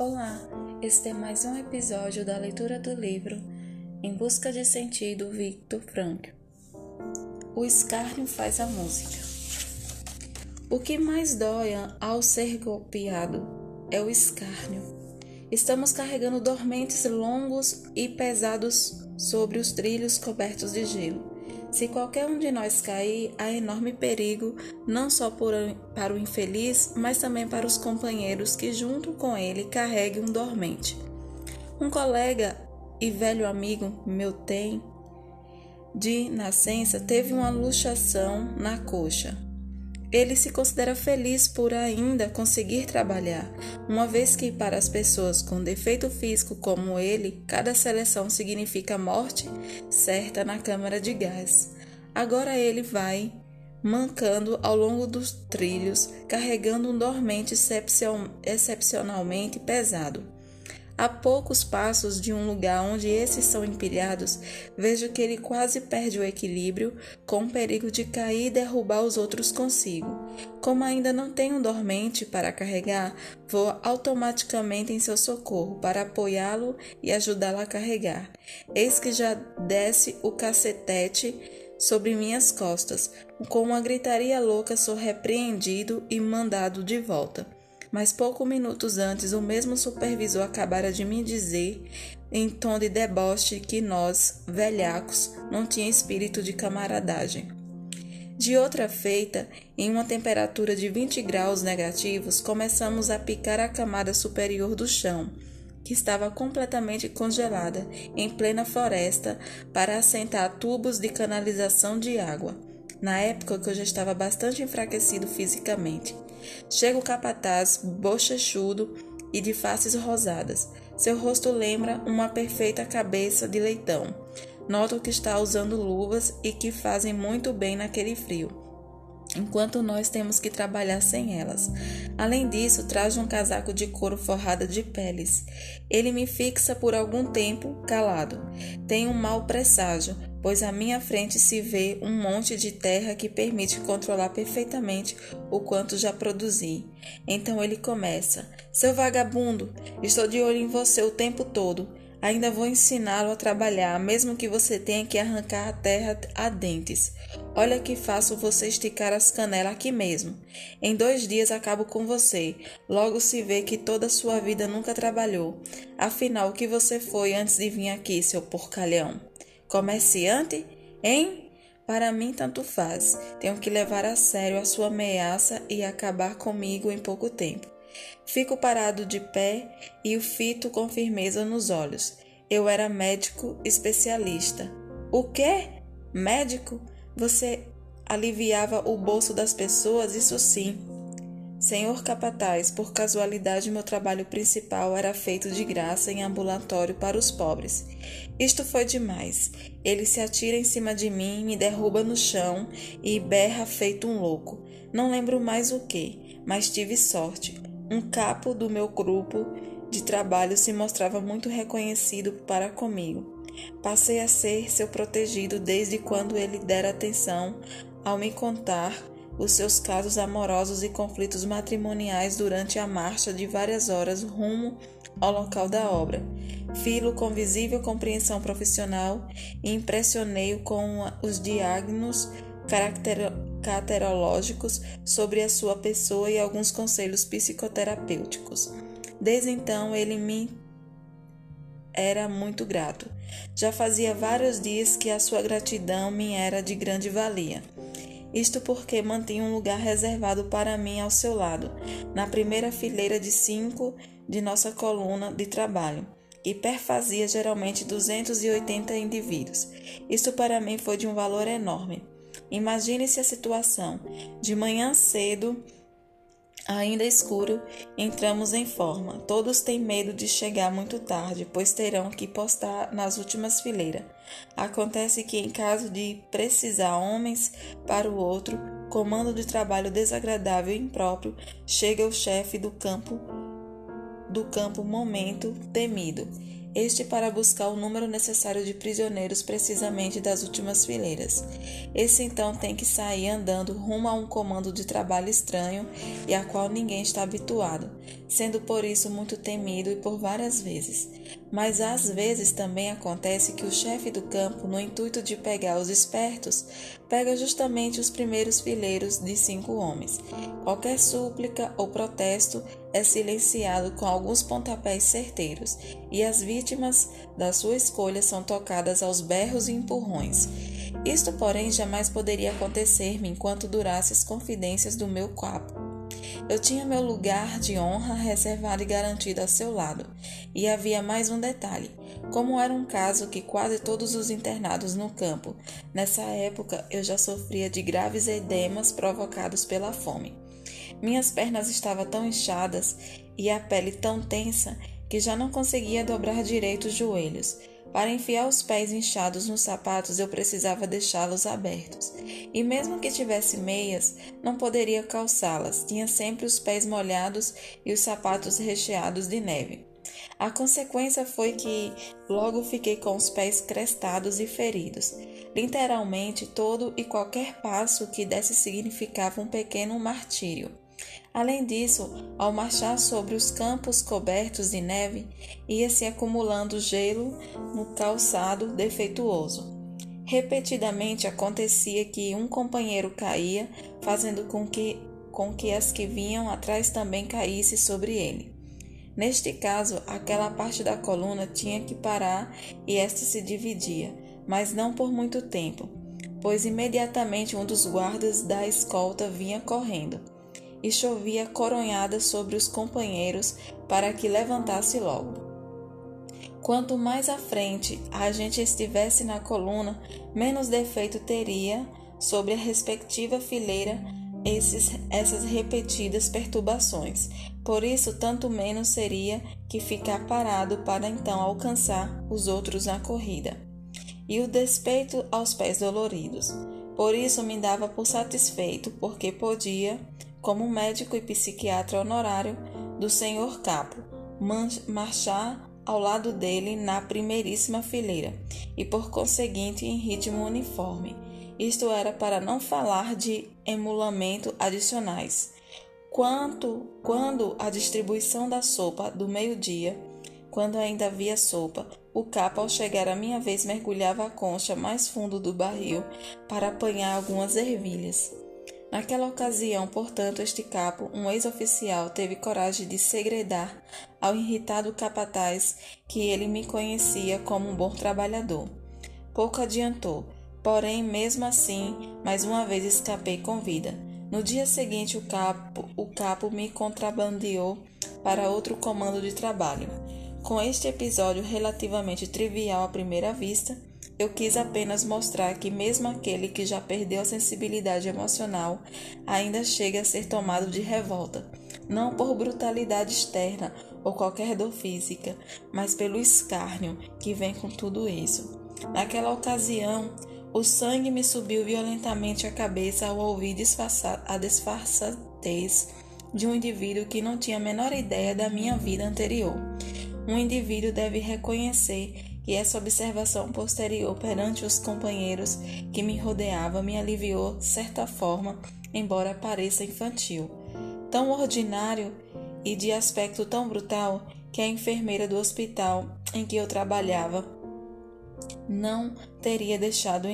Olá, este é mais um episódio da leitura do livro Em Busca de Sentido, Victor Frankl. O escárnio faz a música. O que mais dói ao ser golpeado é o escárnio. Estamos carregando dormentes longos e pesados sobre os trilhos cobertos de gelo. Se qualquer um de nós cair, há enorme perigo, não só por, para o infeliz, mas também para os companheiros que, junto com ele, carreguem um dormente. Um colega e velho amigo meu tem, de nascença, teve uma luxação na coxa. Ele se considera feliz por ainda conseguir trabalhar, uma vez que para as pessoas com defeito físico como ele, cada seleção significa morte certa na câmara de gás. Agora ele vai mancando ao longo dos trilhos, carregando um dormente excepcionalmente pesado. A poucos passos de um lugar onde esses são empilhados, vejo que ele quase perde o equilíbrio, com o perigo de cair e derrubar os outros consigo. Como ainda não tenho dormente para carregar, vou automaticamente em seu socorro para apoiá-lo e ajudá-lo a carregar. Eis que já desce o cacetete sobre minhas costas. Com uma gritaria louca, sou repreendido e mandado de volta mas poucos minutos antes o mesmo supervisor acabara de me dizer, em tom de deboche, que nós, velhacos, não tinha espírito de camaradagem. De outra feita, em uma temperatura de 20 graus negativos, começamos a picar a camada superior do chão, que estava completamente congelada, em plena floresta, para assentar tubos de canalização de água. Na época que eu já estava bastante enfraquecido fisicamente. Chega o capataz, bochechudo e de faces rosadas. Seu rosto lembra uma perfeita cabeça de leitão. Noto que está usando luvas e que fazem muito bem naquele frio, enquanto nós temos que trabalhar sem elas. Além disso, traz um casaco de couro forrado de peles. Ele me fixa por algum tempo calado. Tenho um mau presságio, pois à minha frente se vê um monte de terra que permite controlar perfeitamente o quanto já produzi. Então ele começa: Seu vagabundo, estou de olho em você o tempo todo. Ainda vou ensiná-lo a trabalhar, mesmo que você tenha que arrancar a terra a dentes. Olha que faço você esticar as canelas aqui mesmo. Em dois dias acabo com você. Logo se vê que toda a sua vida nunca trabalhou. Afinal, o que você foi antes de vir aqui, seu porcalhão? Comerciante? Hein? Para mim, tanto faz. Tenho que levar a sério a sua ameaça e acabar comigo em pouco tempo. Fico parado de pé e o fito com firmeza nos olhos. Eu era médico especialista. O quê? Médico? Você aliviava o bolso das pessoas, isso sim. Senhor capataz, por casualidade meu trabalho principal era feito de graça em ambulatório para os pobres. Isto foi demais. Ele se atira em cima de mim, me derruba no chão e berra feito um louco. Não lembro mais o que, mas tive sorte. Um capo do meu grupo de trabalho se mostrava muito reconhecido para comigo. Passei a ser seu protegido desde quando ele dera atenção ao me contar os seus casos amorosos e conflitos matrimoniais durante a marcha de várias horas rumo ao local da obra. Filo com visível compreensão profissional e impressionei-o com os diagnósticos caracterológicos sobre a sua pessoa e alguns conselhos psicoterapêuticos. Desde então ele me era muito grato. Já fazia vários dias que a sua gratidão me era de grande valia. Isto porque mantinha um lugar reservado para mim ao seu lado, na primeira fileira de cinco de nossa coluna de trabalho, e perfazia geralmente 280 indivíduos. Isto para mim foi de um valor enorme. Imagine-se a situação. De manhã cedo, Ainda escuro, entramos em forma. Todos têm medo de chegar muito tarde, pois terão que postar nas últimas fileiras. Acontece que, em caso de precisar homens para o outro, comando de trabalho desagradável e impróprio, chega o chefe do campo do campo momento temido. Este para buscar o número necessário de prisioneiros precisamente das últimas fileiras. Esse então tem que sair andando rumo a um comando de trabalho estranho e a qual ninguém está habituado, sendo por isso muito temido e por várias vezes. Mas às vezes também acontece que o chefe do campo, no intuito de pegar os espertos, pega justamente os primeiros fileiros de cinco homens. Qualquer súplica ou protesto é silenciado com alguns pontapés certeiros, e as vítimas da sua escolha são tocadas aos berros e empurrões. Isto, porém, jamais poderia acontecer-me enquanto durasse as confidências do meu capo. Eu tinha meu lugar de honra reservado e garantido ao seu lado. E havia mais um detalhe. Como era um caso que quase todos os internados no campo, nessa época eu já sofria de graves edemas provocados pela fome. Minhas pernas estavam tão inchadas e a pele tão tensa que já não conseguia dobrar direito os joelhos. Para enfiar os pés inchados nos sapatos, eu precisava deixá-los abertos. E mesmo que tivesse meias, não poderia calçá-las, tinha sempre os pés molhados e os sapatos recheados de neve. A consequência foi que logo fiquei com os pés crestados e feridos. Literalmente, todo e qualquer passo que desse significava um pequeno martírio. Além disso, ao marchar sobre os campos cobertos de neve, ia se acumulando gelo no calçado defeituoso. Repetidamente acontecia que um companheiro caía, fazendo com que, com que as que vinham atrás também caíssem sobre ele. Neste caso, aquela parte da coluna tinha que parar e esta se dividia, mas não por muito tempo, pois imediatamente um dos guardas da escolta vinha correndo e chovia coronhada sobre os companheiros para que levantasse logo. Quanto mais à frente a gente estivesse na coluna, menos defeito teria sobre a respectiva fileira esses, essas repetidas perturbações. Por isso, tanto menos seria que ficar parado para então alcançar os outros na corrida. E o despeito aos pés doloridos. Por isso me dava por satisfeito, porque podia como médico e psiquiatra honorário do senhor Capo, marchar ao lado dele na primeiríssima fileira e, por conseguinte, em ritmo uniforme. Isto era para não falar de emulamento adicionais. Quanto quando a distribuição da sopa do meio-dia, quando ainda havia sopa, o capa ao chegar a minha vez mergulhava a concha mais fundo do barril para apanhar algumas ervilhas. Naquela ocasião, portanto, este capo, um ex-oficial, teve coragem de segredar ao irritado capataz que ele me conhecia como um bom trabalhador. Pouco adiantou, porém, mesmo assim, mais uma vez escapei com vida. No dia seguinte, o capo, o capo me contrabandeou para outro comando de trabalho. Com este episódio relativamente trivial à primeira vista, eu quis apenas mostrar que, mesmo aquele que já perdeu a sensibilidade emocional, ainda chega a ser tomado de revolta, não por brutalidade externa ou qualquer dor física, mas pelo escárnio que vem com tudo isso. Naquela ocasião, o sangue me subiu violentamente à cabeça ao ouvir a disfarçatez de um indivíduo que não tinha a menor ideia da minha vida anterior. Um indivíduo deve reconhecer e essa observação posterior perante os companheiros que me rodeavam me aliviou certa forma, embora pareça infantil. Tão ordinário e de aspecto tão brutal que a enfermeira do hospital em que eu trabalhava não teria deixado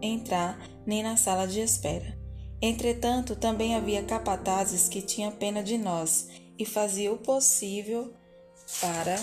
entrar nem na sala de espera. Entretanto, também havia capatazes que tinham pena de nós e faziam o possível para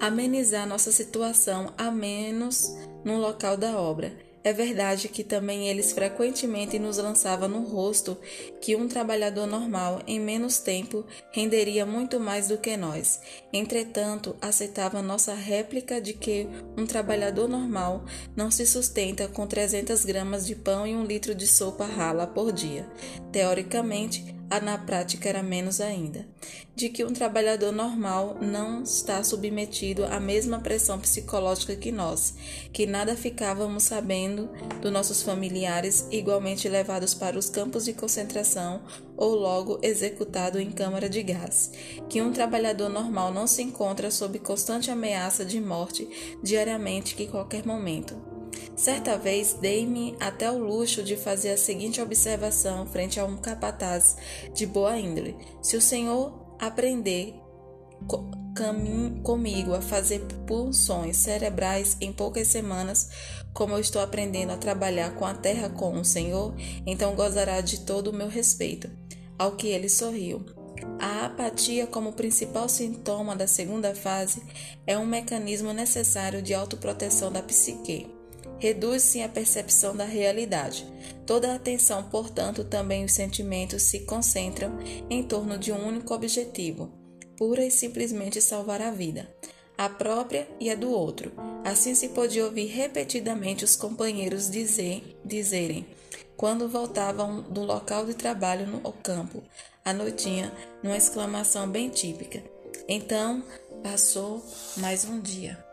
amenizar nossa situação a menos no local da obra. É verdade que também eles frequentemente nos lançavam no rosto que um trabalhador normal, em menos tempo, renderia muito mais do que nós. Entretanto, aceitavam nossa réplica de que um trabalhador normal não se sustenta com 300 gramas de pão e um litro de sopa rala por dia. Teoricamente, a na prática era menos ainda, de que um trabalhador normal não está submetido à mesma pressão psicológica que nós, que nada ficávamos sabendo dos nossos familiares igualmente levados para os campos de concentração ou logo executado em câmara de gás, que um trabalhador normal não se encontra sob constante ameaça de morte diariamente que qualquer momento. Certa vez dei-me até o luxo de fazer a seguinte observação frente a um capataz de boa índole: se o senhor aprender comigo a fazer punções cerebrais em poucas semanas, como eu estou aprendendo a trabalhar com a terra com o Senhor, então gozará de todo o meu respeito. Ao que ele sorriu. A apatia, como principal sintoma da segunda fase, é um mecanismo necessário de autoproteção da psique reduz-se a percepção da realidade. Toda a atenção, portanto, também os sentimentos se concentram em torno de um único objetivo: pura e simplesmente salvar a vida, a própria e a do outro. Assim se pôde ouvir repetidamente os companheiros dizer, dizerem, quando voltavam do local de trabalho no campo, à noitinha, numa exclamação bem típica. Então passou mais um dia.